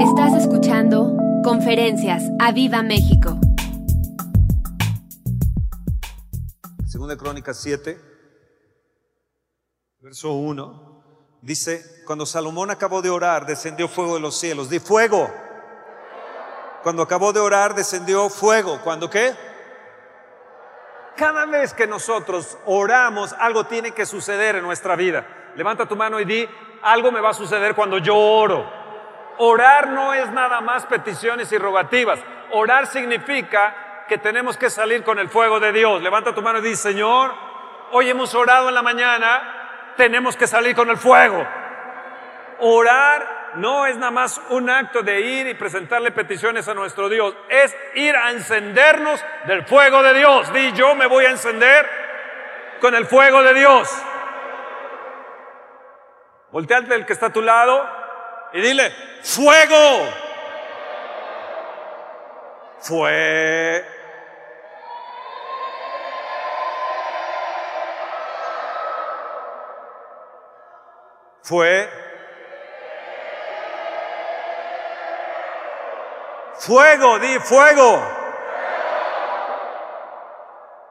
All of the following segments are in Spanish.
Estás escuchando Conferencias a Viva México. Segunda de Crónicas 7, verso 1, dice, cuando Salomón acabó de orar, descendió fuego de los cielos. Di fuego. Cuando acabó de orar, descendió fuego. ¿Cuándo qué? Cada vez que nosotros oramos, algo tiene que suceder en nuestra vida. Levanta tu mano y di, algo me va a suceder cuando yo oro. Orar no es nada más peticiones y rogativas. Orar significa que tenemos que salir con el fuego de Dios. Levanta tu mano y dice, Señor, hoy hemos orado en la mañana, tenemos que salir con el fuego. Orar no es nada más un acto de ir y presentarle peticiones a nuestro Dios, es ir a encendernos del fuego de Dios. Di, yo me voy a encender con el fuego de Dios. Volteate el que está a tu lado y dile, fuego. Fue. Fue. Fuego, di fuego.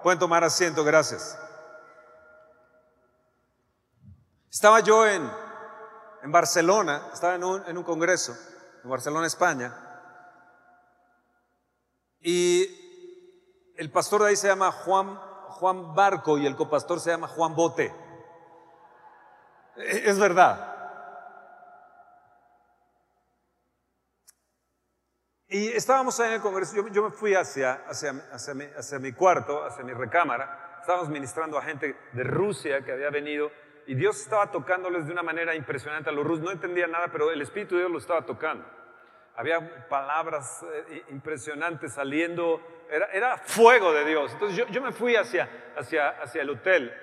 Pueden tomar asiento, gracias. Estaba yo en en Barcelona, estaba en un, congreso, en Barcelona, España, y el pastor de ahí se llama Juan, Juan Barco y el copastor se llama Juan Bote. E, es verdad. Y estábamos ahí en el Congreso, yo, me fui hacia, hacia, hacia, mi, hacia mi cuarto, hacia mi recámara, estábamos ministrando a gente de Rusia que había venido y Dios estaba tocándoles de una manera impresionante a los rusos. No entendía nada, pero el Espíritu de Dios lo estaba tocando. Había palabras eh, impresionantes saliendo, era, era, fuego de Dios. Entonces yo, yo, me fui hacia, hacia, hacia el hotel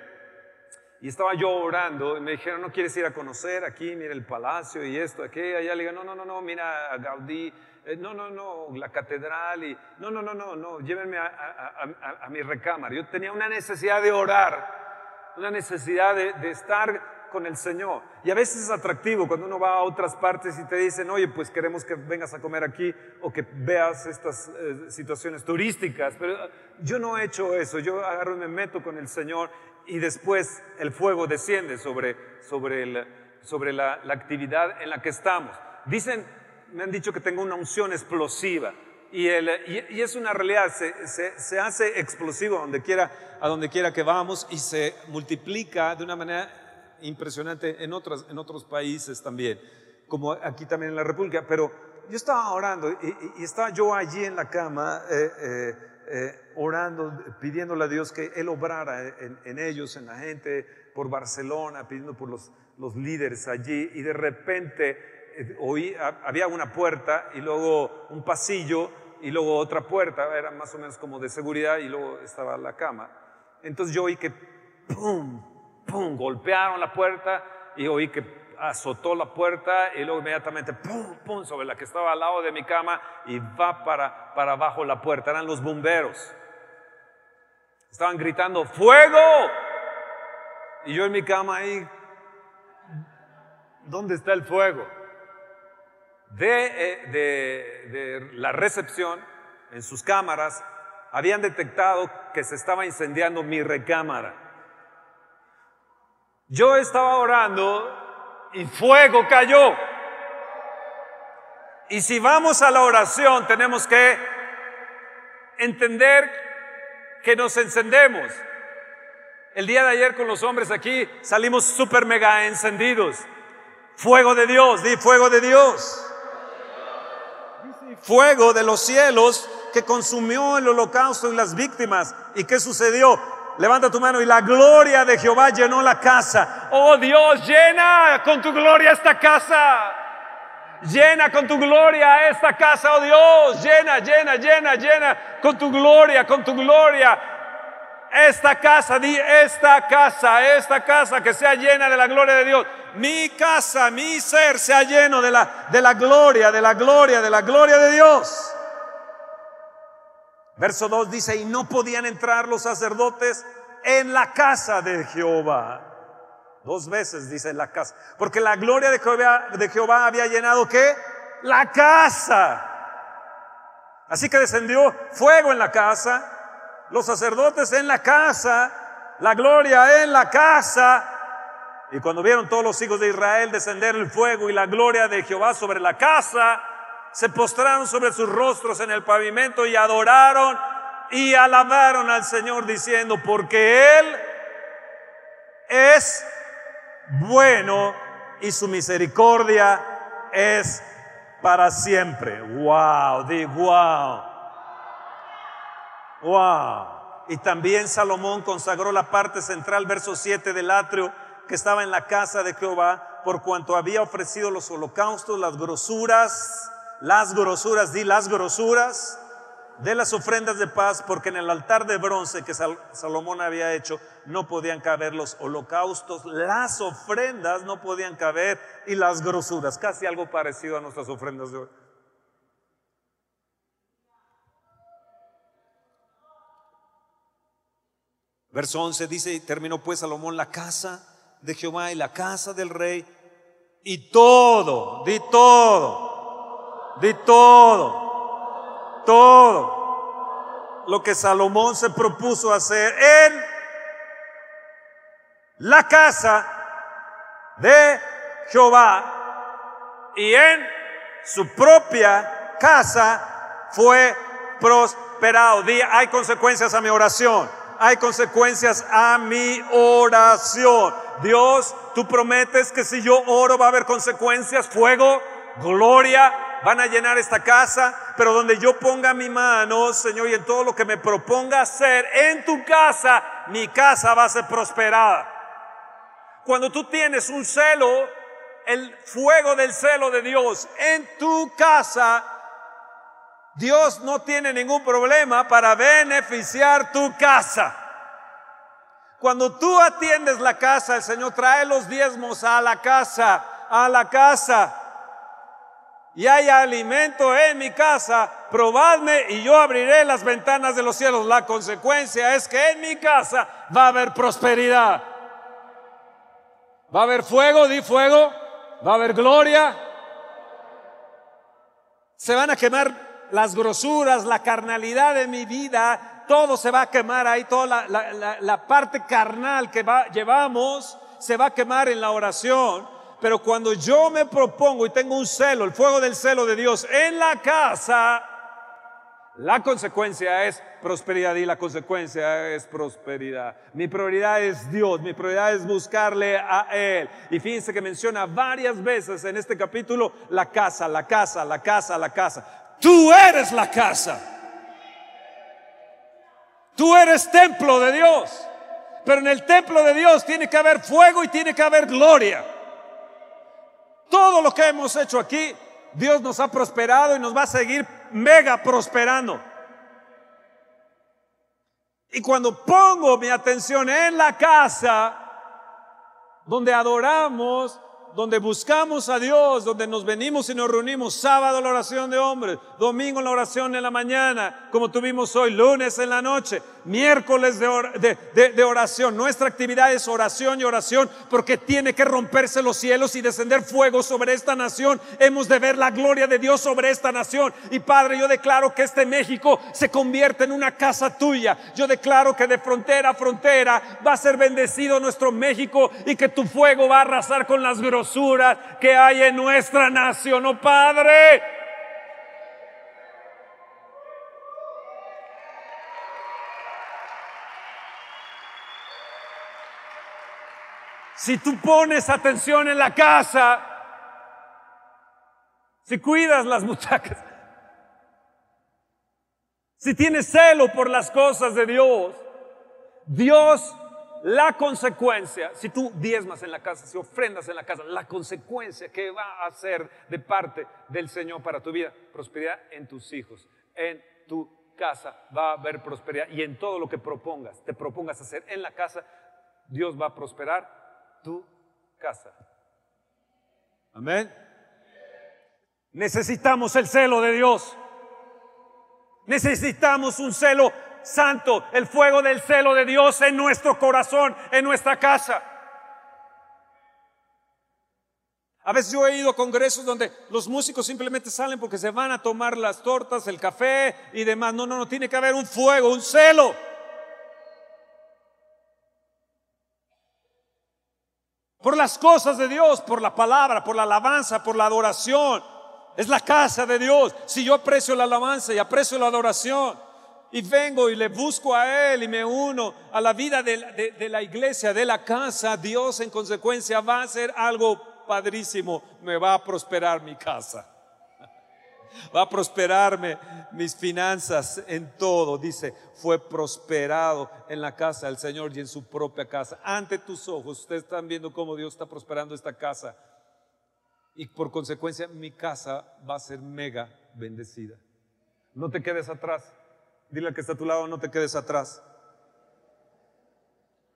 y estaba yo orando y me dijeron, ¿no quieres ir a conocer aquí? Mira el palacio y esto, aquí, allá. Le digo, no, no, no, no, mira a Gaudí, eh, no, no, no, la catedral y no, no, no, no, no, llévenme a, a, a mi recámara. Yo tenía una necesidad de orar una necesidad de, estar con el Señor. Y a veces es atractivo cuando uno va a otras partes y te dicen, oye, pues queremos que vengas a comer aquí o que veas estas eh, situaciones turísticas. Pero ah, yo no he hecho eso, yo agarro y me meto con el Señor y después el fuego desciende sobre, sobre, sobre la, actividad en la que estamos. Dicen, me han dicho que tengo una unción explosiva. Y, el, y, es una realidad, se, se, se, hace explosivo donde, quiera, a donde quiera que vamos y se multiplica de una manera impresionante en, otras, en otros países también, como aquí también en la República. Pero yo estaba orando y, estaba yo allí en la cama eh, eh, eh, orando, pidiéndole a Dios que Él obrara en, en, ellos, en la gente, por Barcelona, pidiendo por los, los líderes allí y de repente oí, había una puerta y luego un pasillo y luego otra puerta, era más o menos como de seguridad y luego estaba la cama. Entonces yo oí que pum, pum, golpearon la puerta y oí que azotó la puerta y luego inmediatamente pum, pum, sobre la que estaba al lado de mi cama y va para, para abajo la puerta. Eran los bomberos. Estaban gritando, ¡fuego! Y yo en mi cama ahí, ¿dónde está el fuego? Eh, de, la recepción, en sus cámaras, habían detectado que se estaba incendiando mi recámara. Yo estaba orando y fuego cayó. Y si vamos a la oración, tenemos que entender que nos encendemos. El día de ayer con los hombres aquí salimos súper mega encendidos. Fuego de Dios, di fuego de Dios fuego de los cielos que consumió el holocausto y las víctimas. ¿Y qué sucedió? Levanta tu mano y la gloria de Jehová llenó la casa. Oh Dios, llena con tu gloria esta casa. Llena con tu gloria esta casa, oh Dios. Llena, llena, llena, llena con tu gloria, con tu gloria. Esta casa, di esta casa, esta casa que sea llena de la gloria de Dios mi casa, mi ser sea lleno de la, de la gloria, de la gloria, de la gloria de Dios. Verso 2 dice, y no podían entrar los sacerdotes en la casa de Jehová. Dos veces dice en la casa, porque la gloria de Jehová, de Jehová había llenado qué? la casa. Así que descendió fuego en la casa, los sacerdotes en la casa, la gloria en la casa. Y cuando vieron todos los hijos de Israel descender el fuego y la gloria de Jehová sobre la casa, se postraron sobre sus rostros en el pavimento y adoraron y alabaron al Señor diciendo, porque Él es bueno y su misericordia es para siempre. Wow, di wow. Wow. Y también Salomón consagró la parte central, verso 7 del atrio que estaba en la casa de Jehová, por cuanto había ofrecido los holocaustos, las grosuras, las grosuras, di las grosuras de las ofrendas de paz, porque en el altar de bronce que Salomón había hecho no podían caber los holocaustos, las ofrendas no podían caber y las grosuras, casi algo parecido a nuestras ofrendas de hoy. Verso 11 dice, y terminó pues Salomón la casa de Jehová y la casa del rey y todo, di todo, di todo, todo lo que Salomón se propuso hacer en la casa de Jehová y en su propia casa fue prosperado. Di, hay consecuencias a mi oración hay consecuencias a mi oración. Dios, tú prometes que si yo oro va a haber consecuencias, fuego, gloria, van a llenar esta casa, pero donde yo ponga mi mano, Señor, y en todo lo que me proponga hacer en tu casa, mi casa va a ser prosperada. Cuando tú tienes un celo, el fuego del celo de Dios en tu casa, Dios no tiene ningún problema para beneficiar tu casa. Cuando tú atiendes la casa, el Señor trae los diezmos a la casa, a la casa. Y hay alimento en mi casa, probadme y yo abriré las ventanas de los cielos. La consecuencia es que en mi casa va a haber prosperidad. Va a haber fuego, di fuego. Va a haber gloria. Se van a quemar las grosuras, la carnalidad de mi vida, todo se va a quemar ahí, toda la, parte carnal que llevamos se va a quemar en la oración. Pero cuando yo me propongo y tengo un celo, el fuego del celo de Dios en la casa, la consecuencia es prosperidad y la consecuencia es prosperidad. Mi prioridad es Dios, mi prioridad es buscarle a Él. Y fíjense que menciona varias veces en este capítulo la casa, la casa, la casa, la casa. Tú eres la casa. Tú eres templo de Dios. Pero en el templo de Dios tiene que haber fuego y tiene que haber gloria. Todo lo que hemos hecho aquí, Dios nos ha prosperado y nos va a seguir mega prosperando. Y cuando pongo mi atención en la casa, donde adoramos, donde buscamos a Dios, donde nos venimos y nos reunimos, sábado la oración de hombres, domingo la oración en la mañana, como tuvimos hoy, lunes en la noche, miércoles de, oración. Nuestra actividad es oración y oración porque tiene que romperse los cielos y descender fuego sobre esta nación. Hemos de ver la gloria de Dios sobre esta nación. Y Padre, yo declaro que este México se convierte en una casa tuya. Yo declaro que de frontera a frontera va a ser bendecido nuestro México y que tu fuego va a arrasar con las grosuras que hay en nuestra nación. Oh Padre. Si tú pones atención en la casa, si cuidas las butacas, si tienes celo por las cosas de Dios, Dios, la consecuencia, si tú diezmas en la casa, si ofrendas en la casa, la consecuencia que va a ser de parte del Señor para tu vida, prosperidad en tus hijos, en tu casa va a haber prosperidad y en todo lo que propongas, te propongas hacer en la casa, Dios va a prosperar tu casa. Amén. Necesitamos el celo de Dios. Necesitamos un celo santo, el fuego del celo de Dios en nuestro corazón, en nuestra casa. A veces yo he ido a congresos donde los músicos simplemente salen porque se van a tomar las tortas, el café y demás. No, no, no, tiene que haber un fuego, un celo. Por las cosas de Dios, por la palabra, por la alabanza, por la adoración. Es la casa de Dios. Si yo aprecio la alabanza y aprecio la adoración y vengo y le busco a Él y me uno a la vida de, la iglesia, de la casa, Dios en consecuencia va a hacer algo padrísimo, me va a prosperar mi casa. Va a prosperarme mis finanzas en todo. Dice, fue prosperado en la casa del Señor y en su propia casa. Ante tus ojos, ustedes están viendo cómo Dios está prosperando esta casa. Y por consecuencia, mi casa va a ser mega bendecida. No te quedes atrás. Dile al que está a tu lado, no te quedes atrás.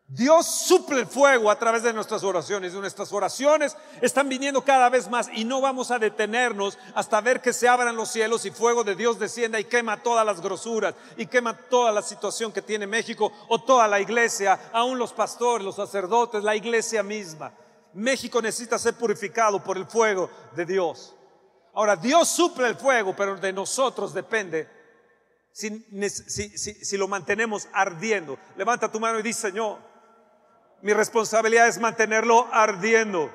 Dios suple el fuego a través de nuestras oraciones. Nuestras oraciones están viniendo cada vez más y no vamos a detenernos hasta ver que se abran los cielos y fuego de Dios descienda y quema todas las grosuras y quema toda la situación que tiene México o toda la iglesia, aún los pastores, los sacerdotes, la iglesia misma. México necesita ser purificado por el fuego de Dios. Ahora, Dios suple el fuego, pero de nosotros depende si, si lo mantenemos ardiendo. Levanta tu mano y dice, Señor, mi responsabilidad es mantenerlo ardiendo.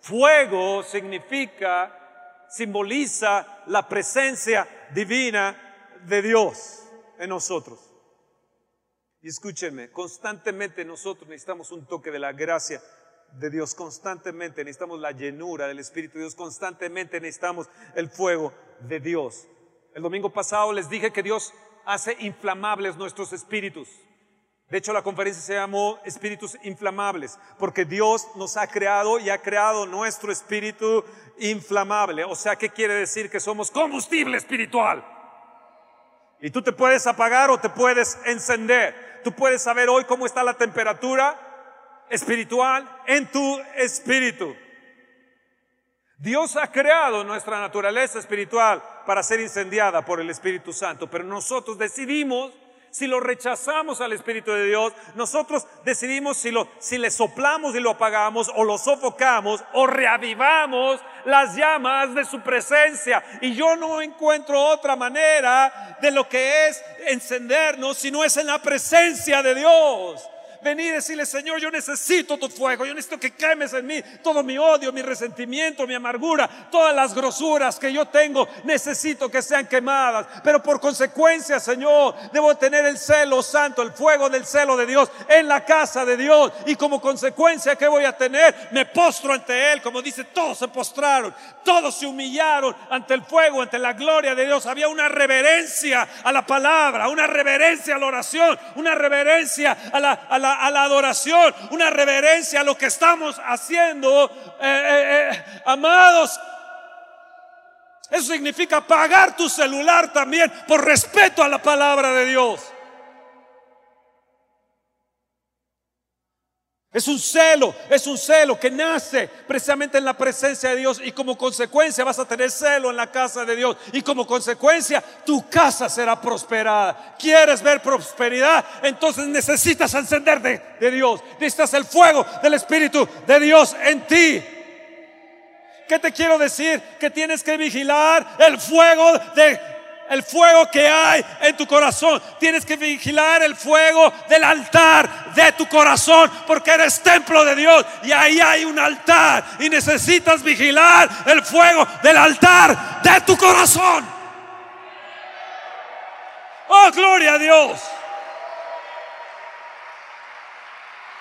Fuego significa, simboliza la presencia divina de Dios en nosotros. Y escúchenme, constantemente nosotros necesitamos un toque de la gracia de Dios, constantemente necesitamos la llenura del Espíritu de Dios, constantemente necesitamos el fuego de Dios. El domingo pasado les dije que Dios hace inflamables nuestros espíritus. De hecho, la conferencia se llamó Espíritus Inflamables, porque Dios nos ha creado y ha creado nuestro espíritu inflamable. O sea, ¿qué quiere decir? Que somos combustible espiritual. Y tú te puedes apagar o te puedes encender. Tú puedes saber hoy cómo está la temperatura espiritual en tu espíritu. Dios ha creado nuestra naturaleza espiritual para ser incendiada por el Espíritu Santo, pero nosotros decidimos si lo rechazamos al Espíritu de Dios, nosotros decidimos si, lo, si le soplamos y lo apagamos o lo sofocamos o reavivamos las llamas de su presencia. Y yo no encuentro otra manera de lo que es encendernos si no es en la presencia de Dios venir y decirle, Señor, yo necesito tu fuego, yo necesito que quemes en mí todo mi odio, mi resentimiento, mi amargura, todas las grosuras que yo tengo, necesito que sean quemadas. Pero por consecuencia, Señor, debo tener el celo santo, el fuego del celo de Dios en la casa de Dios. Y como consecuencia, ¿qué voy a tener? Me postro ante Él, como dice, todos se postraron, todos se humillaron ante el fuego, ante la gloria de Dios. Había una reverencia a la palabra, una reverencia a la oración, una reverencia a la, a la a la adoración, una reverencia a lo que estamos haciendo, eh, eh, eh, amados. Eso significa pagar tu celular también por respeto a la palabra de Dios. Es un celo, es un celo que nace precisamente en la presencia de Dios y como consecuencia vas a tener celo en la casa de Dios y como consecuencia tu casa será prosperada. ¿Quieres ver prosperidad? Entonces necesitas encender de, de Dios. Necesitas el fuego del Espíritu de Dios en ti. ¿Qué te quiero decir? Que tienes que vigilar el fuego de el fuego que hay en tu corazón. Tienes que vigilar el fuego del altar de tu corazón porque eres templo de Dios y ahí hay un altar y necesitas vigilar el fuego del altar de tu corazón. Oh, gloria a Dios.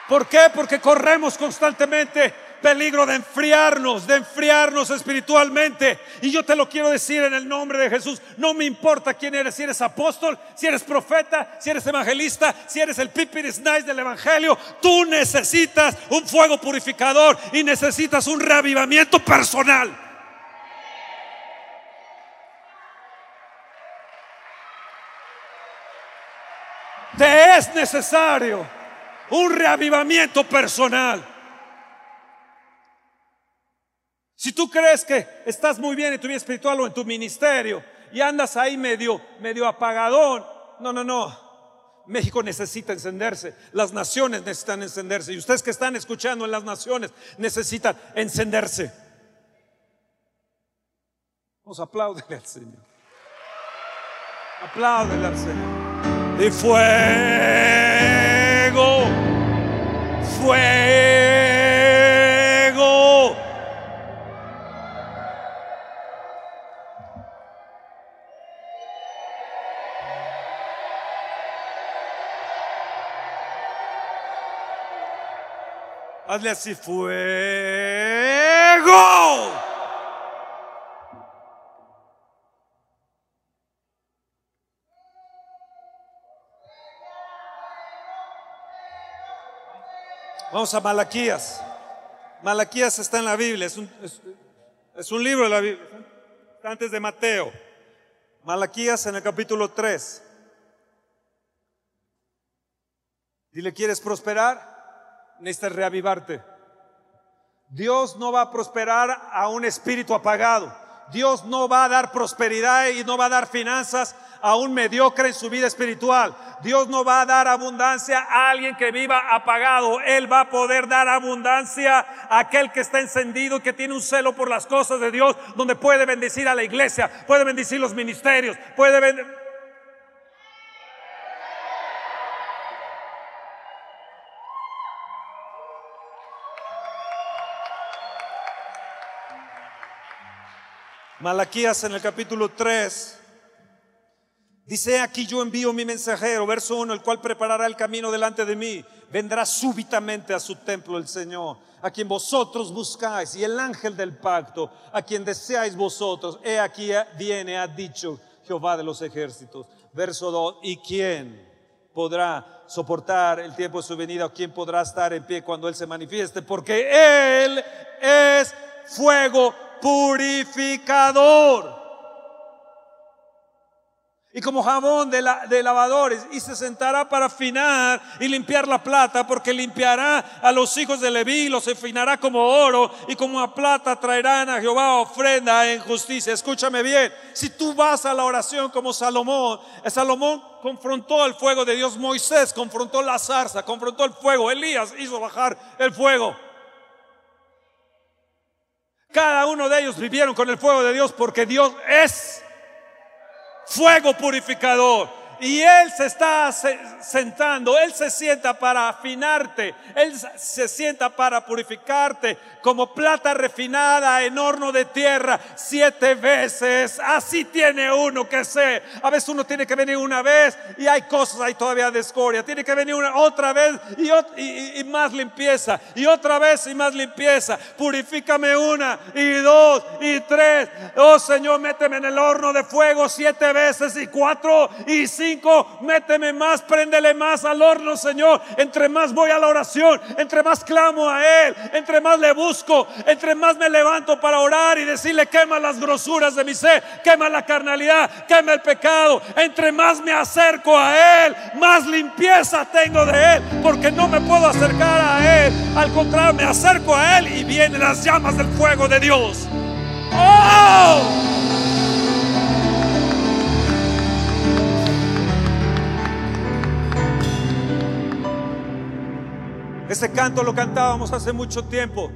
¿Por qué? Porque corremos constantemente peligro de enfriarnos, de enfriarnos espiritualmente. Y yo te lo quiero decir en el nombre de Jesús. No me importa quién eres, si eres apóstol, si eres profeta, si eres evangelista, si eres el pipiris nice del evangelio. Tú necesitas un fuego purificador y necesitas un reavivamiento personal. Te es necesario un reavivamiento personal. Si tú crees que estás muy bien en tu vida espiritual o en tu ministerio y andas ahí medio, medio apagadón, no, no, no. México necesita encenderse, las naciones necesitan encenderse y ustedes que están escuchando en las naciones necesitan encenderse. Vamos, apláudele al Señor. Apláudele al Señor. Y fuego, fuego. Hazle así, fuego. Vamos a Malaquías. Malaquías está en la Biblia, es un, libro de la Biblia, está antes de Mateo. Malaquías en el capítulo 3. Dile, ¿quieres prosperar? Necesitas reavivarte. Dios no va a prosperar a un espíritu apagado. Dios no va a dar prosperidad y no va a dar finanzas a un mediocre en su vida espiritual. Dios no va a dar abundancia a alguien que viva apagado. Él va a poder dar abundancia a aquel que está encendido, que tiene un celo por las cosas de Dios, donde puede bendecir a la iglesia, puede bendecir los ministerios, puede bendecir... Malaquías en el capítulo 3. Dice, aquí yo envío mi mensajero, verso 1, el cual preparará el camino delante de mí. Vendrá súbitamente a su templo el Señor, a quien vosotros buscáis, y el ángel del pacto, a quien deseáis vosotros. He aquí viene, ha dicho Jehová de los ejércitos. Verso 2, ¿y quién podrá soportar el tiempo de su venida o quién podrá estar en pie cuando Él se manifieste? Porque Él es fuego purificador. Y como jabón de, lavadores, y se sentará para afinar y limpiar la plata, porque limpiará a los hijos de Leví, los afinará como oro, y como plata traerán a Jehová ofrenda en justicia. Escúchame bien, si tú vas a la oración como Salomón, Salomón confrontó el fuego de Dios, Moisés confrontó la zarza, confrontó el fuego, Elías hizo bajar el fuego. Cada uno de ellos vivieron con el fuego de Dios porque Dios es fuego purificador. Y Él se está sentando, Él se sienta para afinarte, Él se sienta para purificarte como plata refinada en horno de tierra siete veces. Así tiene uno que ser. A veces uno tiene que venir una vez y hay cosas ahí todavía de escoria. Tiene que venir otra vez y, y más limpieza. Y otra vez y más limpieza. Purifícame una y dos y tres. Oh Señor, méteme en el horno de fuego siete veces y cuatro y cinco méteme más, préndele más al horno, Señor. Entre más voy a la oración, entre más clamo a Él, entre más le busco, entre más me levanto para orar y decirle, quema las grosuras de mi ser, quema la carnalidad, quema el pecado. Entre más me acerco a Él, más limpieza tengo de Él, porque no me puedo acercar a Él. Al contrario, me acerco a Él y vienen las llamas del fuego de Dios. ¡Oh! Ese canto lo cantábamos hace mucho tiempo.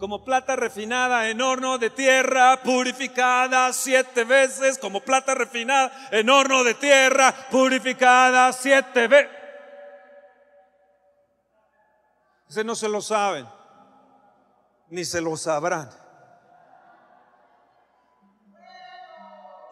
Como plata refinada en horno de tierra, purificada siete veces. Como plata refinada en horno de tierra, purificada siete veces. Ese no se lo saben, ni se lo sabrán.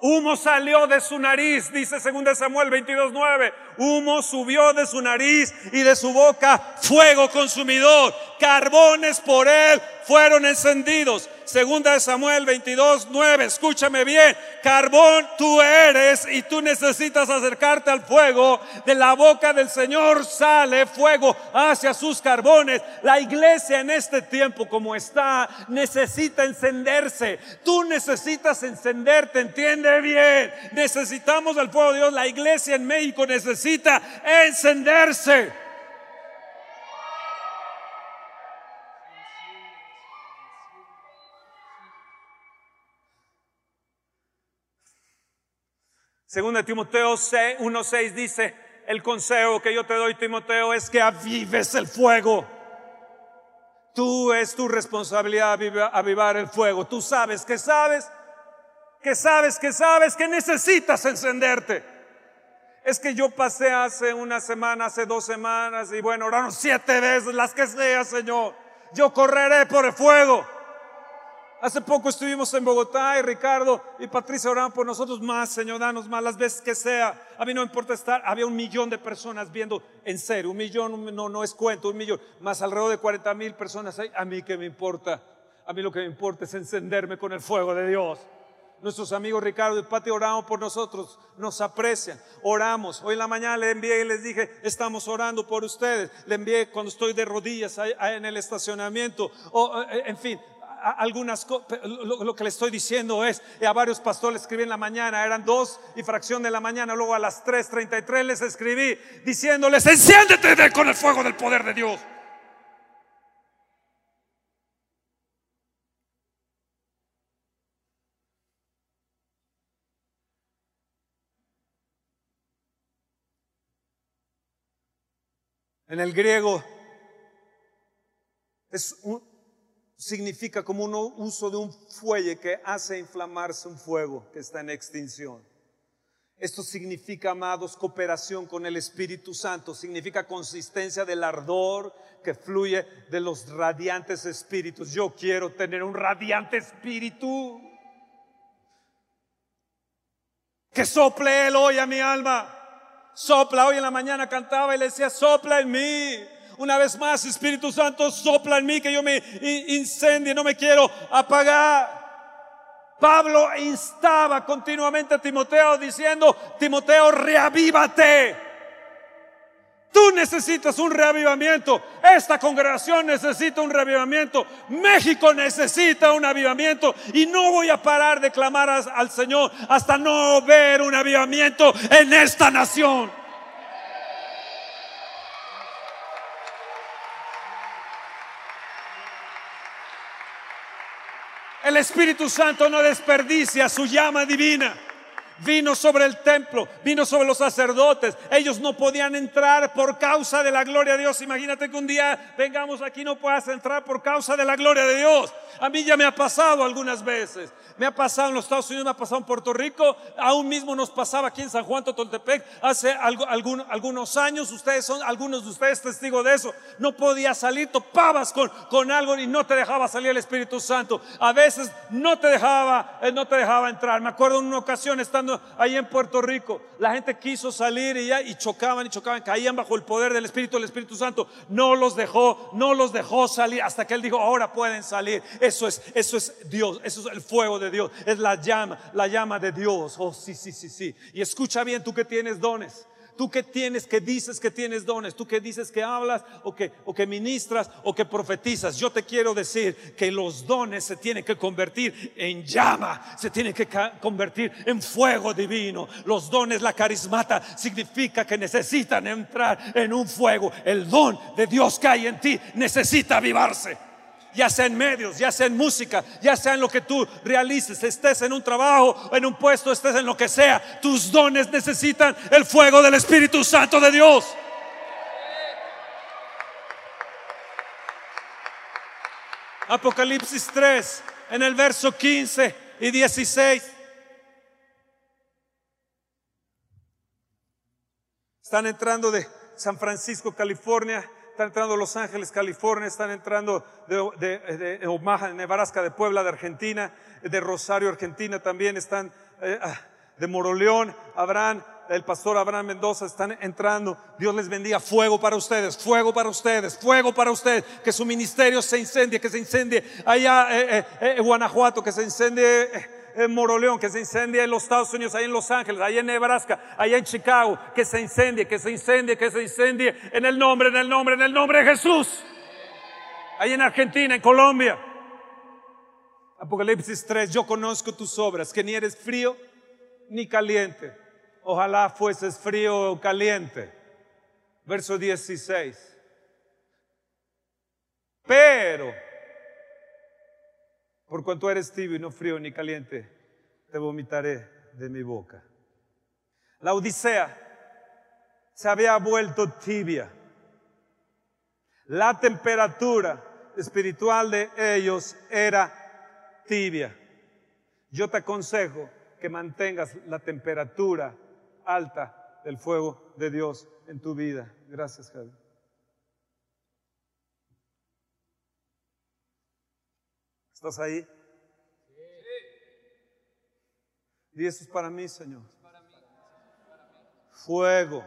Humo salió de su nariz, dice 2 Samuel 22:9. Humo subió de su nariz y de su boca fuego consumidor. Carbones por él fueron encendidos. Segunda de Samuel 22, 9. Escúchame bien. Carbón tú eres y tú necesitas acercarte al fuego. De la boca del Señor sale fuego hacia sus carbones. La iglesia en este tiempo como está necesita encenderse. Tú necesitas encenderte, entiende bien. Necesitamos el fuego de Dios. La iglesia en México necesita encenderse. Segunda Timoteo 1.6 dice, el consejo que yo te doy, Timoteo, es que avives el fuego. Tú es tu responsabilidad avivar el fuego. Tú sabes que sabes, que sabes, que sabes que necesitas encenderte. Es que yo pasé hace una semana, hace dos semanas, y bueno, oraron siete veces, las que sea, Señor. Yo correré por el fuego. Hace poco estuvimos en Bogotá y Ricardo y Patricia oraban por nosotros más, Señor, danos más las veces que sea. A mí no me importa estar, había un millón de personas viendo en serio, un millón, no, no es cuento, un millón, más alrededor de 40 mil personas. A mí que me importa, a mí lo que me importa es encenderme con el fuego de Dios. Nuestros amigos Ricardo y Pati oraban por nosotros, nos aprecian, oramos. Hoy en la mañana le envié y les dije, estamos orando por ustedes. Le envié cuando estoy de rodillas en el estacionamiento. O, eh, en fin, algunas cosas, lo, que le estoy diciendo es, a varios pastores escribí en la mañana, eran dos y fracción de la mañana, luego a las 3.33 les escribí diciéndoles, enciéndete con el fuego del poder de Dios. En el griego es un, significa como un uso de un fuelle que hace inflamarse un fuego que está en extinción. Esto significa, amados, cooperación con el Espíritu Santo, significa consistencia del ardor que fluye de los radiantes espíritus. Yo quiero tener un radiante espíritu. Que sople Él hoy a mi alma. Sopla, hoy en la mañana cantaba y le decía, sopla en mí una vez más, Espíritu Santo, sopla en mí que yo me incendie, no me quiero apagar. Pablo instaba continuamente a Timoteo diciendo, Timoteo, reavívate. Tú necesitas un reavivamiento. Esta congregación necesita un reavivamiento. México necesita un avivamiento. Y no voy a parar de clamar al Señor hasta no ver un avivamiento en esta nación. El Espíritu Santo no desperdicia su llama divina vino sobre el templo, vino sobre los sacerdotes. Ellos no podían entrar por causa de la gloria de Dios. Imagínate que un día vengamos aquí no puedas entrar por causa de la gloria de Dios. A mí ya me ha pasado algunas veces. Me ha pasado en los Estados Unidos, me ha pasado en Puerto Rico, aún mismo nos pasaba aquí en San Juan Totoltepec hace algunos años. Ustedes son, algunos de ustedes testigos de eso. No podía salir, topabas con, con algo y no te dejaba salir el Espíritu Santo. A veces no te dejaba, eh, no te dejaba entrar. Me acuerdo en una ocasión estando ahí en Puerto Rico, la gente quiso salir y, ya, y chocaban y chocaban, caían bajo el poder del Espíritu, el Espíritu Santo no los dejó, no los dejó salir hasta que Él dijo, ahora pueden salir. Eso es, eso es Dios, eso es el fuego de Dios, es la llama, la llama de Dios. Oh, sí, sí, sí, sí. Y escucha bien, tú que tienes dones tú que tienes, que dices que tienes dones, tú que dices que hablas o que, o que ministras o que profetizas, yo te quiero decir que los dones se tienen que convertir en llama, se tienen que convertir en fuego divino. Los dones, la carismata, significa que necesitan entrar en un fuego. El don de Dios que hay en ti necesita avivarse ya sea en medios, ya sea en música, ya sea en lo que tú realices, estés en un trabajo, en un puesto, estés en lo que sea, tus dones necesitan el fuego del Espíritu Santo de Dios. Apocalipsis 3, en el verso 15 y 16. Están entrando de San Francisco, California, están entrando Los Ángeles, California, están entrando de, de, Omaha, Nebraska, de Puebla, de Argentina, de Rosario, Argentina también, están eh, ah, de Moroleón, Abraham, el pastor Abraham Mendoza, están entrando. Dios les bendiga. Fuego para ustedes, fuego para ustedes, fuego para ustedes. Que su ministerio se incendie, que se incendie allá en eh, eh, Guanajuato, que se incendie en Moroleón, que se incendie en los Estados Unidos, ahí en Los Ángeles, ahí en Nebraska, allá en Chicago, que se incendie, que se incendie, que se incendie en el nombre, en el nombre, en el nombre de Jesús. Ahí en Argentina, en Colombia. Apocalipsis 3, yo conozco tus obras, que ni eres frío ni caliente. Ojalá fueses frío o caliente. Verso 16. Pero por cuanto eres tibio y no frío ni caliente, te vomitaré de mi boca. La Odisea se había vuelto tibia. La temperatura espiritual de ellos era tibia. Yo te aconsejo que mantengas la temperatura alta del fuego de Dios en tu vida. Gracias, Javi. ¿Estás ahí? Es para mí, Señor. Fuego.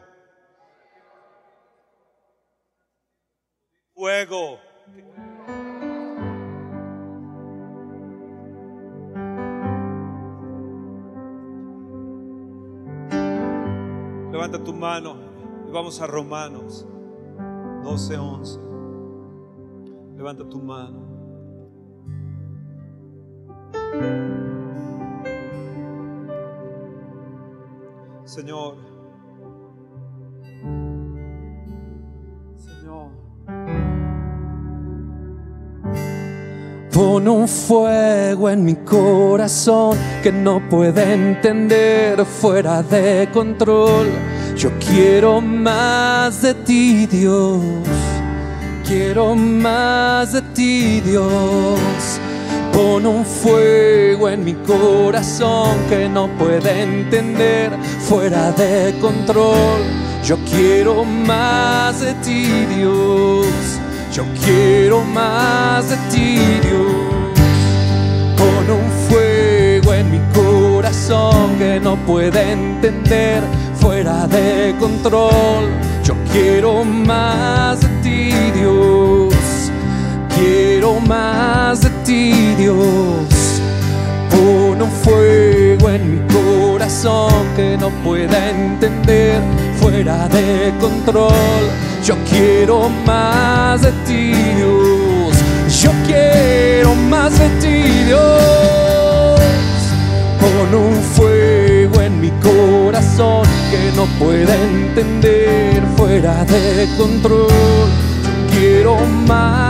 Fuego. Levanta tu mano y vamos a Romanos 12, 11. Levanta tu mano. Señor, Señor, Pon un fuego en mi corazón que no puede entender fuera de control. Yo quiero más de ti, Dios. Quiero más de ti, Dios. Pon un fuego en mi corazón que no puede entender fuera de control. Yo quiero más de ti, Dios. Yo quiero más de ti, Dios. Pon un fuego en mi corazón que no puede entender fuera de control. Yo quiero más de ti, Dios. Quiero más de Dios. Pon un fuego en mi corazón que no pueda entender fuera de control. Yo quiero más de ti, Dios. Yo quiero más de ti, Dios. Pon un fuego en mi corazón que no pueda entender fuera de control. Yo quiero más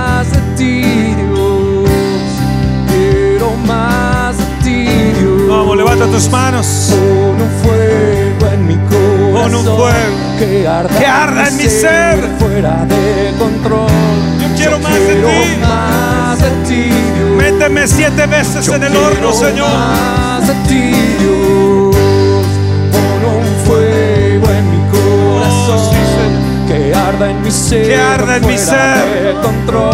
vamos, levanta tus manos. Pon un fuego en mi corazón. Pon un fuego que arda, que arda en mi ser. Fuera de control. Yo quiero más de ti. más de ti, Dios. Méteme siete veces Yo en el horno, Señor. Más de ti, Dios. Pon un fuego en mi corazón. Oh, sí, Señor. que arda en mi ser. Que arda en mi ser. de control.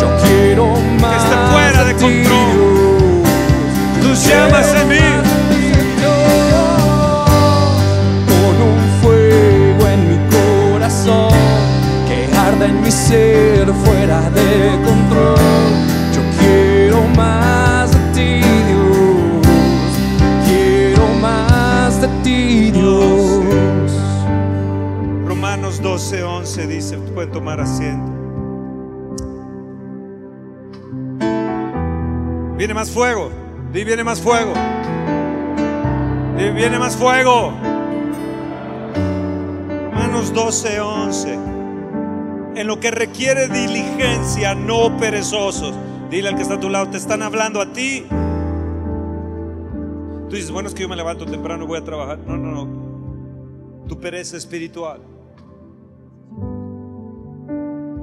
Yo quiero más. esté fuera de ti, control. Llamas en mí. Con un fuego en mi corazón que arda en mi ser fuera de control. Yo quiero más de ti, Dios. Quiero más de ti, Dios. Romanos 12, 11 dice, pueden tomar asiento. Viene más fuego, di viene más fuego. Di viene más fuego. Romanos 12, 11. En lo que requiere diligencia, no perezosos. Dile al que está a tu lado, te están hablando a ti. Tú dices, bueno, es que yo me levanto temprano voy a trabajar. No, no, no. Tu pereza espiritual.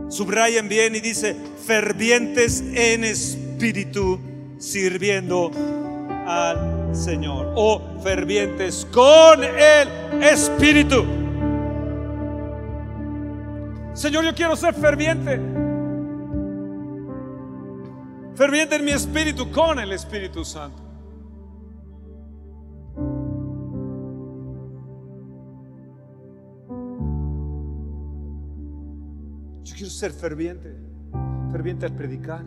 Subrayen bien y dice, fervientes en espíritu, sirviendo al Señor. O fervientes con el espíritu. Señor, yo quiero ser ferviente. Ferviente en mi espíritu con el Espíritu Santo. Yo quiero ser ferviente, ferviente al predicar,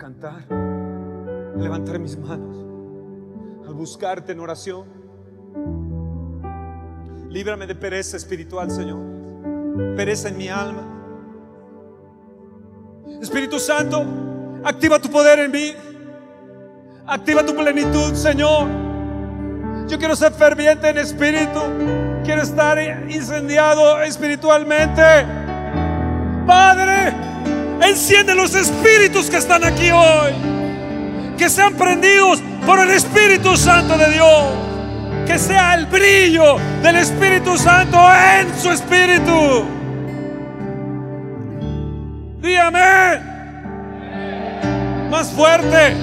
cantar, al levantar mis manos, al buscarte en oración. Líbrame de pereza espiritual, Señor, pereza en mi alma. Espíritu Santo, activa tu poder en mí, activa tu plenitud, Señor. Yo quiero ser ferviente en espíritu, quiero estar incendiado espiritualmente. Padre, enciende los espíritus que están aquí hoy. Que sean prendidos por el Espíritu Santo de Dios. que sea el brillo del Espíritu Santo en su espíritu. Dígame. Más fuerte.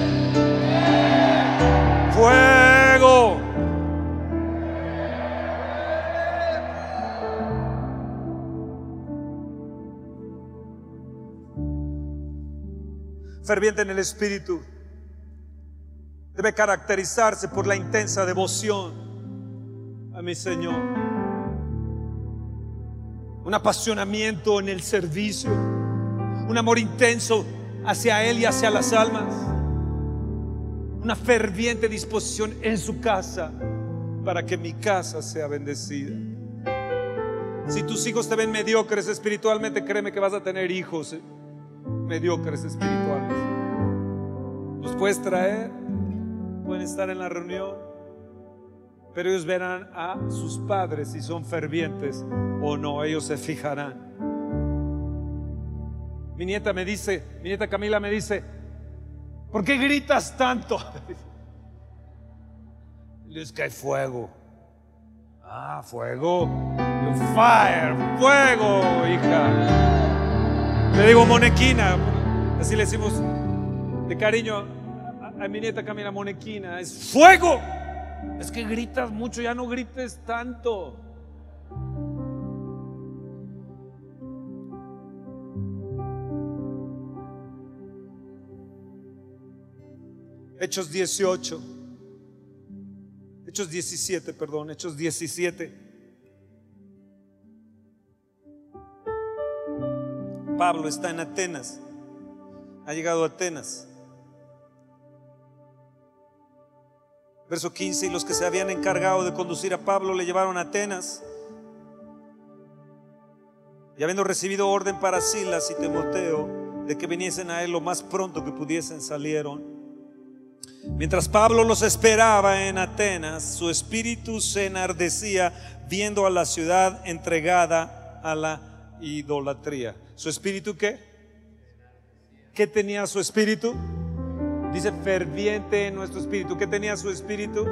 Ferviente en el Espíritu debe caracterizarse por la intensa devoción a mi Señor. Un apasionamiento en el servicio, un amor intenso hacia Él y hacia las almas, una ferviente disposición en su casa para que mi casa sea bendecida. Si tus hijos te ven mediocres espiritualmente, créeme que vas a tener hijos eh, mediocres espirituales. Los puedes traer pueden estar en la reunión, pero ellos verán a sus padres si son fervientes o no, ellos se fijarán. Mi nieta me dice, mi nieta Camila me dice, ¿por qué gritas tanto? Les cae fuego. Ah, fuego. Fire, fuego, hija. Le digo monequina, así le decimos de cariño a mi nieta Camila Monequina, es fuego. Es que gritas mucho, ya no grites tanto. Hechos 18. Hechos 17, perdón, Hechos 17. Pablo está en Atenas. Ha llegado a Atenas. Verso 15, y los que se habían encargado de conducir a Pablo le llevaron a Atenas. Y habiendo recibido orden para Silas y Timoteo de que viniesen a él lo más pronto que pudiesen, salieron. Mientras Pablo los esperaba en Atenas, su espíritu se enardecía viendo a la ciudad entregada a la idolatría. ¿Su espíritu qué? ¿Qué tenía su espíritu? Dice ferviente en nuestro espíritu. ¿Qué tenía su espíritu?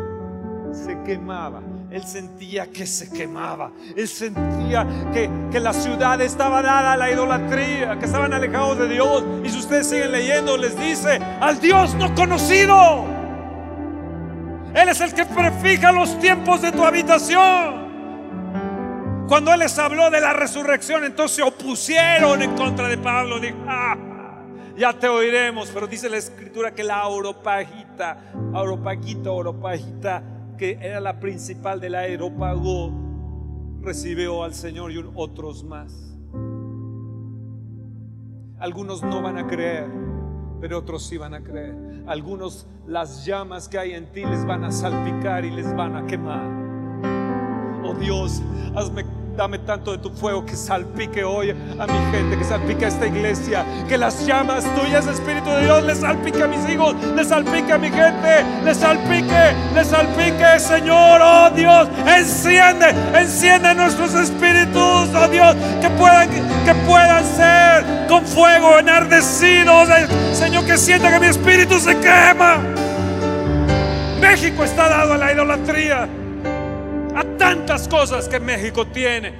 Se quemaba. Él sentía que se quemaba. Él sentía que, que, la ciudad estaba dada a la idolatría, que estaban alejados de Dios. Y si ustedes siguen leyendo, les dice, al Dios no conocido. Él es el que prefija los tiempos de tu habitación. Cuando Él les habló de la resurrección, entonces se opusieron en contra de Pablo. Dijo, ah, ya te oiremos. Pero dice la escritura que la Auropagita, Auropagita, Auropagita, que era la principal del aeropago, recibió al Señor y otros más. Algunos no van a creer, pero otros sí van a creer. Algunos las llamas que hay en ti les van a salpicar y les van a quemar. Oh Dios, hazme Dame tanto de tu fuego que salpique hoy a mi gente, que salpique a esta iglesia, que las llamas tuyas, Espíritu de Dios, le salpique a mis hijos, le salpique a mi gente, le salpique, le salpique, Señor, oh Dios, enciende, enciende nuestros espíritus, oh Dios, que puedan, que puedan ser con fuego enardecidos, Señor, que sienta que mi espíritu se quema. México está dado a la idolatría tantas cosas que México tiene.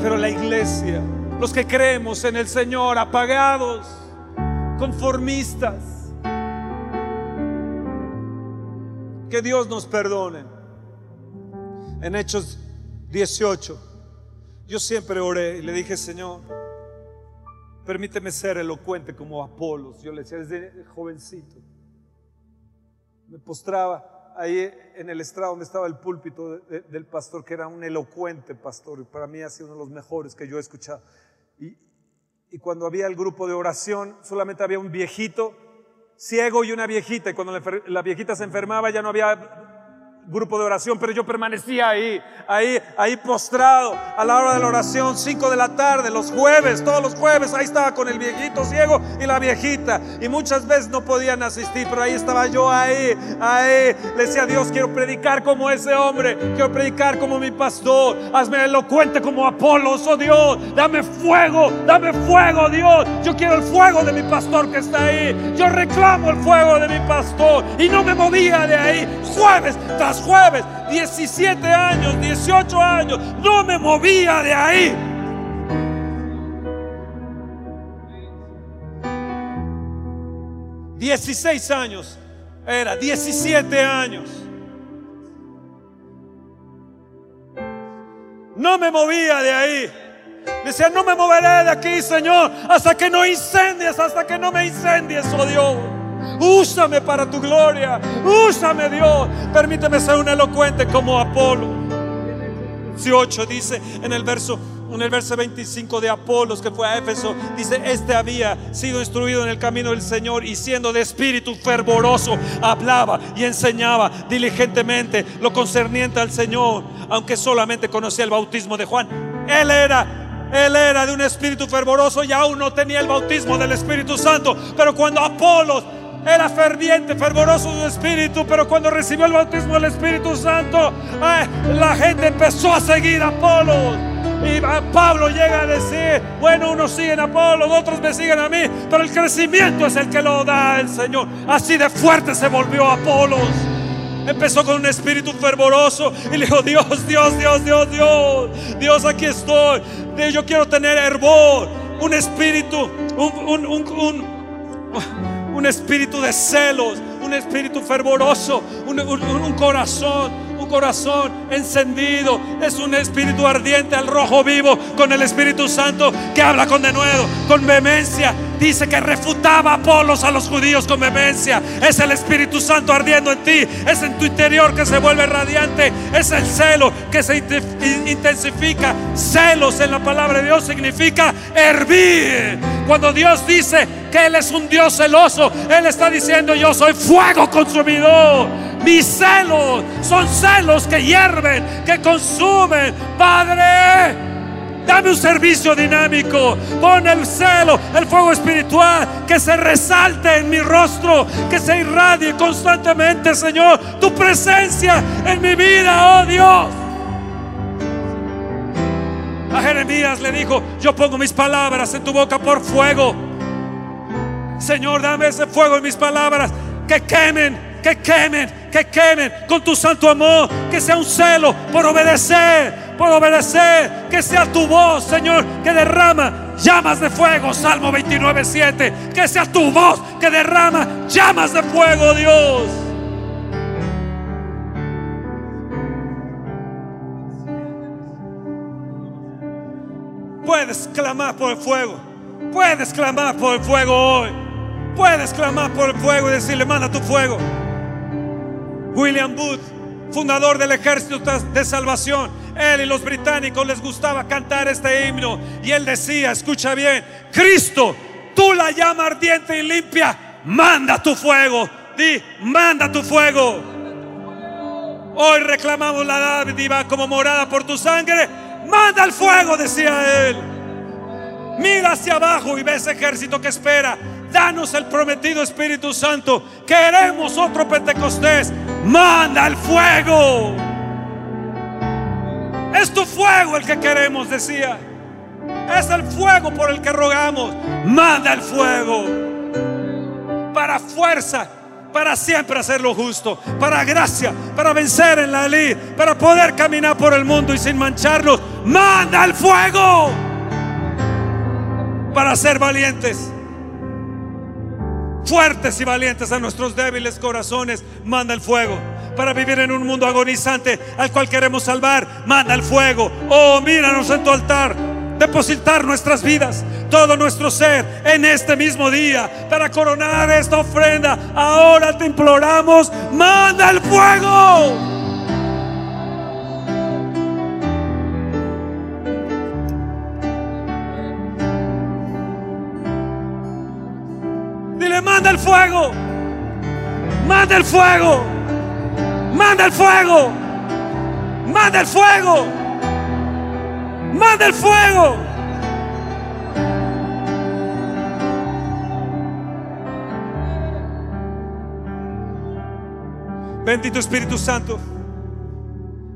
Pero la iglesia, los que creemos en el Señor, apagados, conformistas, que Dios nos perdone. En Hechos 18, yo siempre oré y le dije, Señor, permíteme ser elocuente como Apolos. Yo le decía desde jovencito, me postraba ahí en el estrado donde estaba el púlpito del pastor, que era un elocuente pastor, y para mí ha sido uno de los mejores que yo he escuchado. Y, y cuando había el grupo de oración, solamente había un viejito ciego y una viejita, y cuando la viejita se enfermaba ya no había grupo de oración, pero yo permanecía ahí, ahí, ahí postrado a la hora de la oración, 5 de la tarde, los jueves, todos los jueves, ahí estaba con el viejito ciego y la viejita, y muchas veces no podían asistir, pero ahí estaba yo ahí, ahí, le decía Dios, quiero predicar como ese hombre, quiero predicar como mi pastor, hazme elocuente como Apolos, oh Dios, dame fuego, dame fuego, Dios, yo quiero el fuego de mi pastor que está ahí, yo reclamo el fuego de mi pastor, y no me movía de ahí, jueves tras jueves, 17 años, 18 años, no me movía de ahí. Dieciséis años, era 17 años. No me movía de ahí. Decía, no me moveré de aquí, Señor, hasta que no incendies, hasta que no me incendies, oh Dios. Úsame para tu gloria. Úsame, Dios. Permíteme ser un elocuente como Apolo. 18 dice en el verso en el verso 25 de Apolos que fue a Éfeso, dice, este había sido instruido en el camino del Señor y siendo de espíritu fervoroso, hablaba y enseñaba diligentemente lo concerniente al Señor, aunque solamente conocía el bautismo de Juan. Él era él era de un espíritu fervoroso y aún no tenía el bautismo del Espíritu Santo. Pero cuando Apolos era ferviente, fervoroso su espíritu, pero cuando recibió el bautismo del Espíritu Santo, la gente empezó a seguir a Apolos. Y Pablo llega a decir, bueno, unos siguen a Apolo, otros me siguen a mí, pero el crecimiento es el que lo da el Señor. Así de fuerte se volvió Apolos. Empezó con un espíritu fervoroso y le dijo, Dios, Dios, Dios, Dios, Dios, Dios, aquí estoy. Yo quiero tener hervor, un espíritu, un, un, un, espíritu de celos, un espíritu fervoroso, un corazón corazón encendido. Es un espíritu ardiente al rojo vivo con el Espíritu Santo que habla con denuedo, con vehemencia. Dice que refutaba a Apolos a los judíos con vehemencia. Es el Espíritu Santo ardiendo en ti. Es en tu interior que se vuelve radiante. Es el celo que se intensifica. Celos en la palabra de Dios significa hervir. Cuando Dios dice que Él es un Dios celoso, Él está diciendo yo soy fuego consumidor. Mis celos son celos que hierven, que consumen. Padre, dame un servicio dinámico. Pon el celo, el fuego espiritual que se resalte en mi rostro, que se irradie constantemente, Señor, tu presencia en mi vida, oh Dios. A Jeremías le dijo, yo pongo mis palabras en tu boca por fuego. Señor, dame ese fuego en mis palabras que quemen que quemen, que quemen con tu santo amor, que sea un celo por obedecer, por obedecer, que sea tu voz, Señor, que derrama llamas de fuego, Salmo 29, 7, que sea tu voz que derrama llamas de fuego, Dios. Puedes clamar por el fuego. Puedes clamar por el fuego hoy. Puedes clamar por el fuego y decirle, manda tu fuego. William Booth, fundador del ejército de salvación, él y los británicos les gustaba cantar este himno y él decía, escucha bien, Cristo, tú la llama ardiente y limpia, manda tu fuego, di, manda tu fuego. Hoy reclamamos la dádiva como morada por tu sangre, manda el fuego, decía él. Mira hacia abajo y ve ese ejército que espera Danos el prometido Espíritu Santo. Queremos otro Pentecostés. Manda el fuego. Es tu fuego el que queremos, decía. Es el fuego por el que rogamos. Manda el fuego. Para fuerza, para siempre hacer lo justo, para gracia, para vencer en la ley, para poder caminar por el mundo y sin mancharnos. Manda el fuego. Para ser valientes fuertes y valientes a nuestros débiles corazones, manda el fuego. Para vivir en un mundo agonizante al cual queremos salvar, manda el fuego. Oh, míranos en tu altar. Depositar nuestras vidas, todo nuestro ser en este mismo día para coronar esta ofrenda. Ahora te imploramos, manda el fuego. manda el fuego. Manda el fuego. Manda el fuego. Manda el fuego. Manda el fuego. Bendito Espíritu Santo.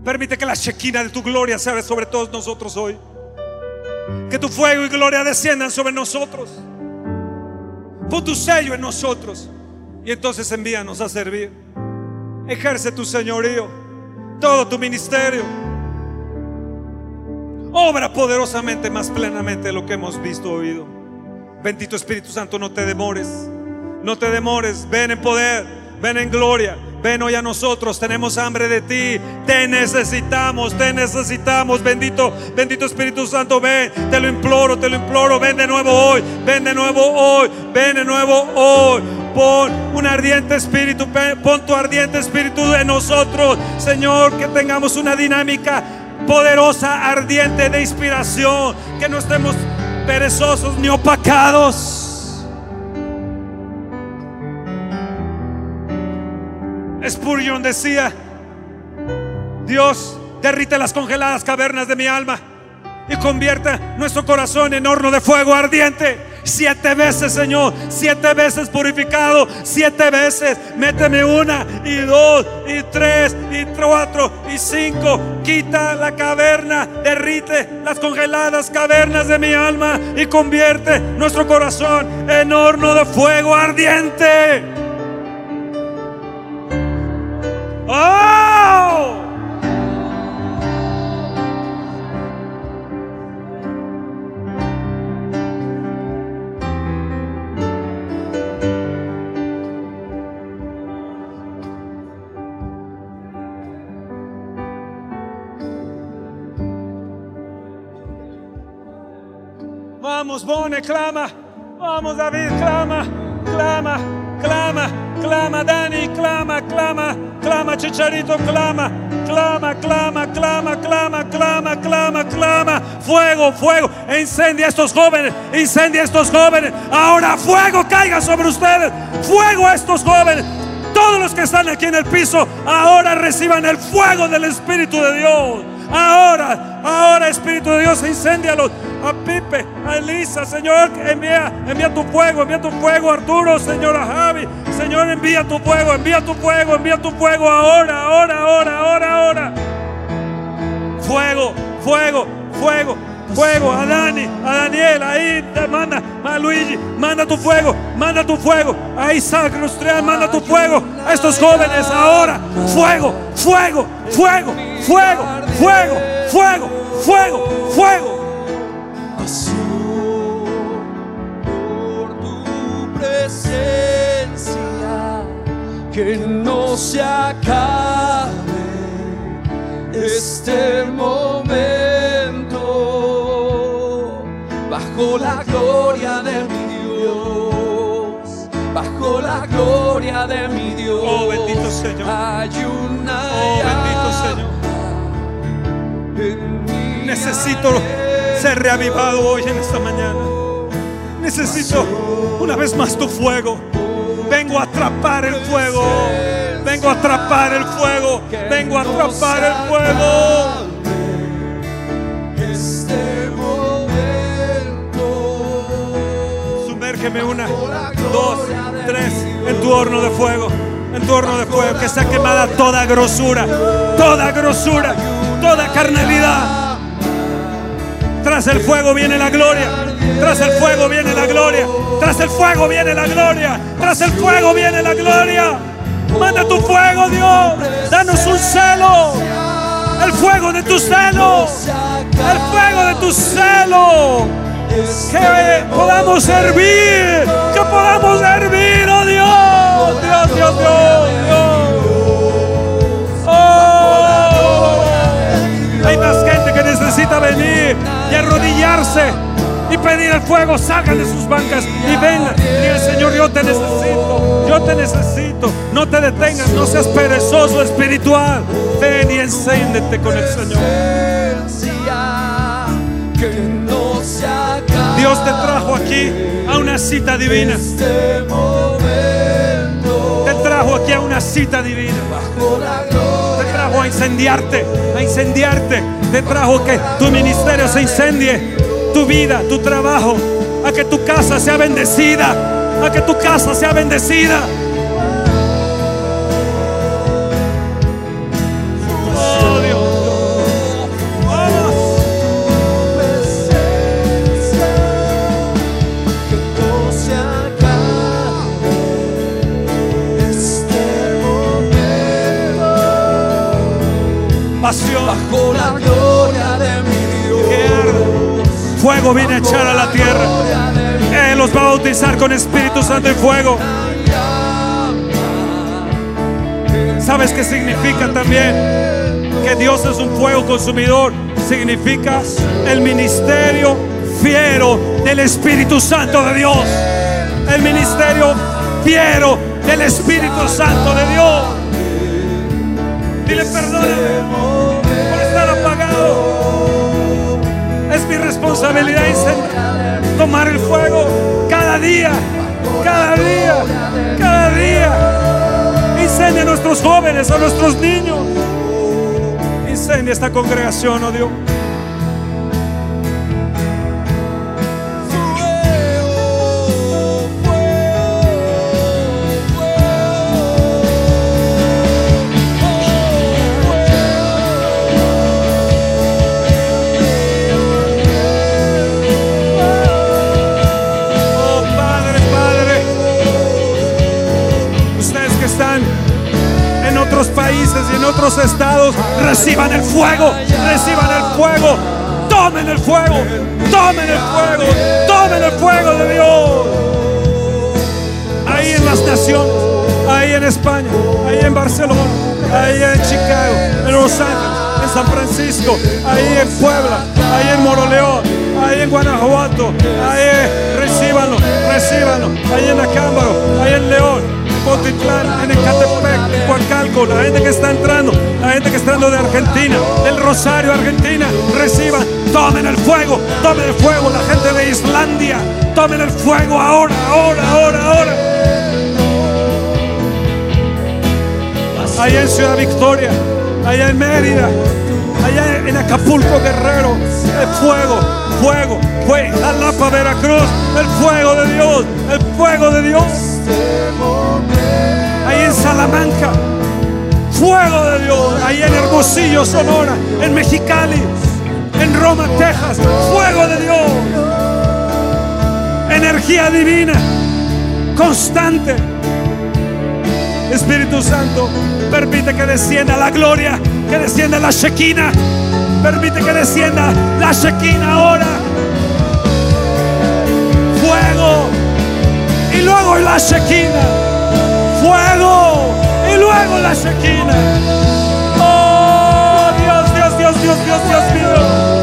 Permite que la chequina de tu gloria sea sobre todos nosotros hoy. Que tu fuego y gloria desciendan sobre nosotros. Pon tu sello en nosotros y entonces envíanos a servir. Ejerce tu señorío. todo tu ministerio. Obra poderosamente, más plenamente de lo que hemos visto, oído. Bendito Espíritu Santo, no te demores. No te demores. Ven en poder, ven en gloria. Ven hoy a nosotros, tenemos hambre de ti, te necesitamos, te necesitamos, bendito, bendito Espíritu Santo, ven, te lo imploro, te lo imploro, ven de nuevo hoy, ven de nuevo hoy, ven de nuevo hoy. Pon un ardiente espíritu, pon tu ardiente espíritu en nosotros, Señor, que tengamos una dinámica poderosa, ardiente de inspiración, que no estemos perezosos ni opacados. Spurgeon decía, Dios derrite las congeladas cavernas de mi alma y convierta nuestro corazón en horno de fuego ardiente. Siete veces, Señor, siete veces purificado, siete veces. Méteme una y dos y tres y cuatro y cinco. Quita la caverna, derrite las congeladas cavernas de mi alma y convierte nuestro corazón en horno de fuego ardiente. ¡Oh! Clama. Vamos, David, clama, clama, clama, clama, Dani, clama, clama clama, Chicharito, clama, clama, clama, clama, clama, clama, clama, clama. Fuego, fuego, incendia a estos jóvenes, incendia a estos jóvenes. Ahora fuego caiga sobre ustedes, fuego a estos jóvenes. Todos los que están aquí en el piso, ahora reciban el fuego del Espíritu de Dios. Ahora, ahora Espíritu de Dios, incéndialos a Pipe, a Elisa, Señor, envía, envía tu fuego, envía tu fuego, Arturo, Señor, a Javi, Señor, envía tu fuego, envía tu fuego, envía tu fuego ahora, ahora, ahora, ahora, ahora. Fuego, fuego, fuego, fuego. A Dani, a Daniel, ahí manda, a Luigi, manda tu fuego, manda tu fuego, a Isaac Rustrián, manda tu fuego, a estos jóvenes ahora, fuego, fuego, fuego, fuego, fuego, fuego, fuego, fuego. que no se acabe este momento bajo la gloria de mi Dios, bajo la gloria de mi Dios. Oh bendito Señor. Hay una oh. Necesito ser reavivado hoy en esta mañana. Necesito una vez más tu fuego. Vengo a atrapar el fuego. Vengo a atrapar el fuego. Vengo a atrapar el fuego. Sumérgeme una, dos, tres en tu horno de fuego. En tu horno de fuego. Que sea quemada toda grosura. Toda grosura. Toda carnalidad. Tras el fuego viene la gloria. Tras el fuego viene la gloria. Tras el fuego viene la gloria. Tras el fuego viene la gloria. Manda tu fuego, Dios. Danos un celo. El fuego de tu celo. El fuego de tu celo. Que podamos servir. Que podamos servir, oh Dios. Dios, Dios, Dios. Necesita venir y arrodillarse y pedir el fuego, salgan de sus bancas y vengan. El Señor, yo te necesito, yo te necesito. No te detengas, no seas perezoso espiritual. Ven y encéndete con el Señor. Dios te trajo aquí a una cita divina. Te trajo aquí a una cita divina. Trajo a incendiarte, a incendiarte. Te trajo que tu ministerio se incendie tu vida, tu trabajo, a que tu casa sea bendecida, a que tu casa sea bendecida. La gloria de mi Dios. Fuego viene a echar a la tierra. Él los va a bautizar con Espíritu Santo y fuego. ¿Sabes qué significa también? Que Dios es un fuego consumidor. Significa el ministerio fiero del Espíritu Santo de Dios. El ministerio fiero del Espíritu Santo de Dios. Dile perdóname mi responsabilidad tomar el fuego cada día, cada día, cada día. Incendia a nuestros jóvenes, a nuestros niños. Incendia esta congregación, oh Dios. Otros estados, reciban el fuego, reciban el fuego, tomen el fuego, tomen el fuego, tomen el fuego de Dios. Ahí en las naciones, ahí en España, ahí en Barcelona, ahí en Chicago, en Los Ángeles, en San Francisco, ahí en Puebla, ahí en Moroleón, ahí en Guanajuato, ahí recíbanlo, recíbanlo, ahí en Acámbaro, ahí en León, Potitlán, en Ecatepec, en Coacalco, la gente que está entrando, la gente que está entrando de Argentina, del Rosario, Argentina, reciban, tomen el fuego, tomen el fuego, la gente de Islandia, tomen el fuego ahora, ahora, ahora, ahora. allá en Ciudad Victoria, allá en Mérida, allá en Acapulco Guerrero, el fuego, fuego, fuego, Jalapa Veracruz, el fuego de Dios, el fuego de Dios, en Salamanca, fuego de Dios, ahí en Hermosillo, Sonora, en Mexicali, en Roma, Texas, fuego de Dios, energía divina, constante. Espíritu Santo, permite que descienda la gloria, que descienda la Shekinah. Permite que descienda la Shekinah ahora. Fuego. Y luego la Shekinah. Y luego la Shekinah. Oh, Dios, Dios, Dios, Dios, Dios, Dios mío.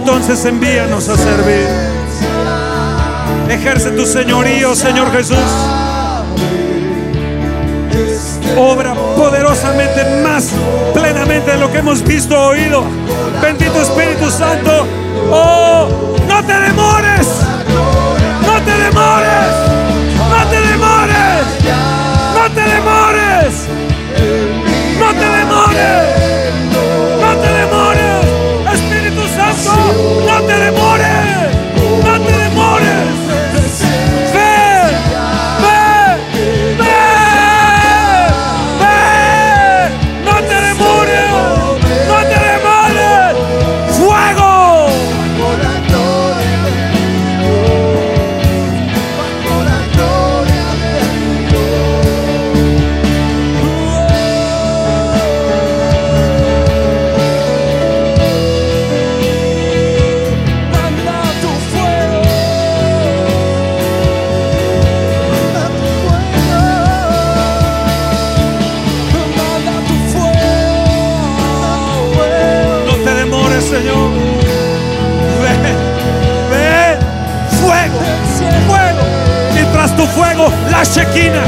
Entonces envíanos a servir. Ejerce tu señorío, Señor Jesús. Obra poderosamente más plenamente de lo que hemos visto o oído. Bendito Espíritu Santo. Oh, no te demores. No te demores. No te demores. No te demores. No te demores. No te demores. No te demores. Señor. Ven, ven, fuego, fuego. Mientras tu fuego, la Shekinah.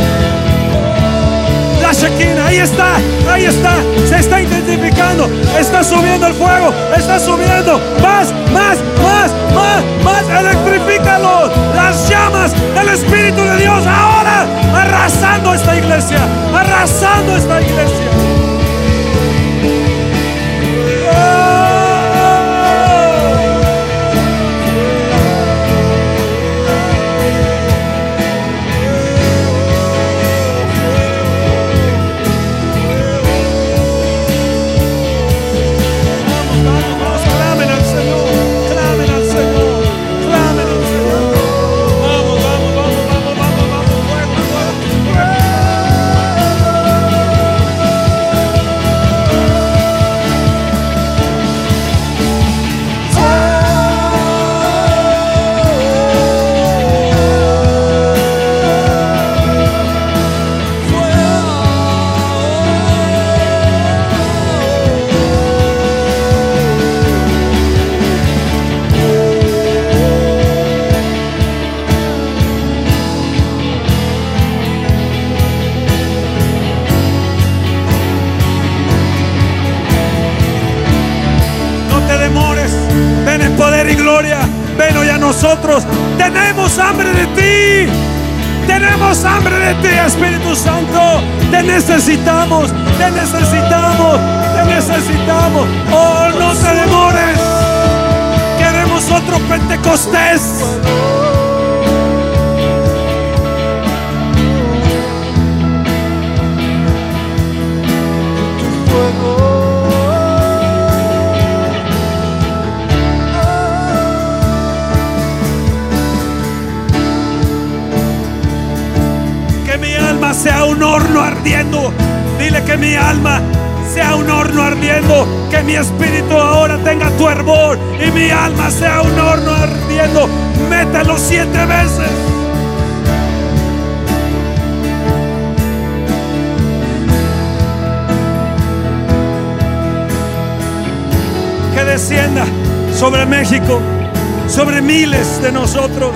La Shekinah, ahí está, ahí está, se está intensificando, está subiendo el fuego, está subiendo, más, más, más, más, más, electrifícalo, las llamas del Espíritu de Dios ahora, arrasando esta iglesia, abrazando esta iglesia. Tenemos hambre de ti, tenemos hambre de ti, Espíritu Santo. Te necesitamos, te necesitamos, te necesitamos. Oh, no te demores, queremos otro Pentecostés. Que mi alma sea un horno ardiendo. Que mi espíritu ahora tenga tu hervor. Y mi alma sea un horno ardiendo. Mételo siete veces. Que descienda sobre México, sobre miles de nosotros.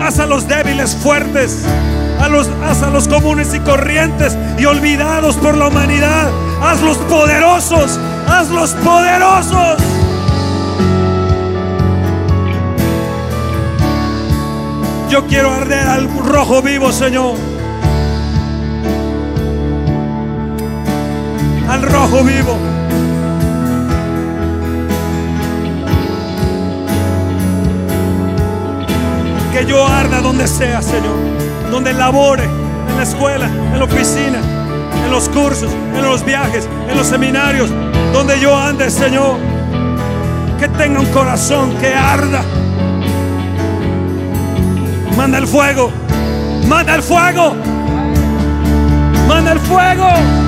Haz a los débiles fuertes, a los, haz a los comunes y corrientes y olvidados por la humanidad. Hazlos poderosos, hazlos poderosos. Yo quiero arder al rojo vivo, Señor. Al rojo vivo. Que yo arda donde sea, Señor. Donde labore, en la escuela, en la oficina, en los cursos, en los viajes, en los seminarios. Donde yo ande, Señor. Que tenga un corazón que arda. Manda el fuego. Manda el fuego. Manda el fuego.